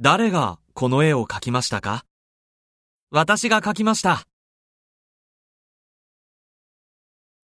誰がこの絵を描きましたか？私が描きました。